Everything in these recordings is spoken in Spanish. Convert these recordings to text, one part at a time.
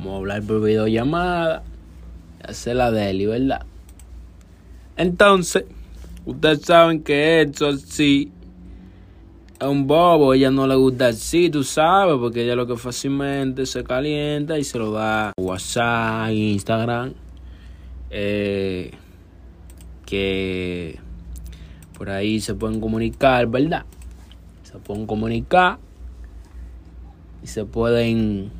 Vamos a hablar por videollamada. Hacer la deli, ¿verdad? Entonces, ustedes saben que eso sí es un bobo. Ella no le gusta así, tú sabes, porque ella lo que fácilmente se calienta y se lo da WhatsApp, Instagram. Eh, que por ahí se pueden comunicar, ¿verdad? Se pueden comunicar y se pueden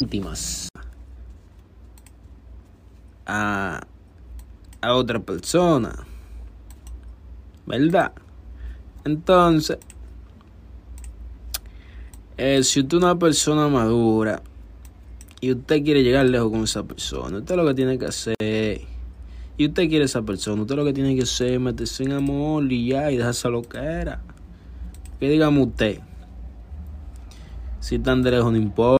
íntimas a, a otra persona. ¿Verdad? Entonces, eh, si usted es una persona madura y usted quiere llegar lejos con esa persona, usted lo que tiene que hacer, y usted quiere esa persona, usted lo que tiene que hacer es meterse en amor y ya, y dejarse lo que era. Que digamos usted, si tan lejos no importa.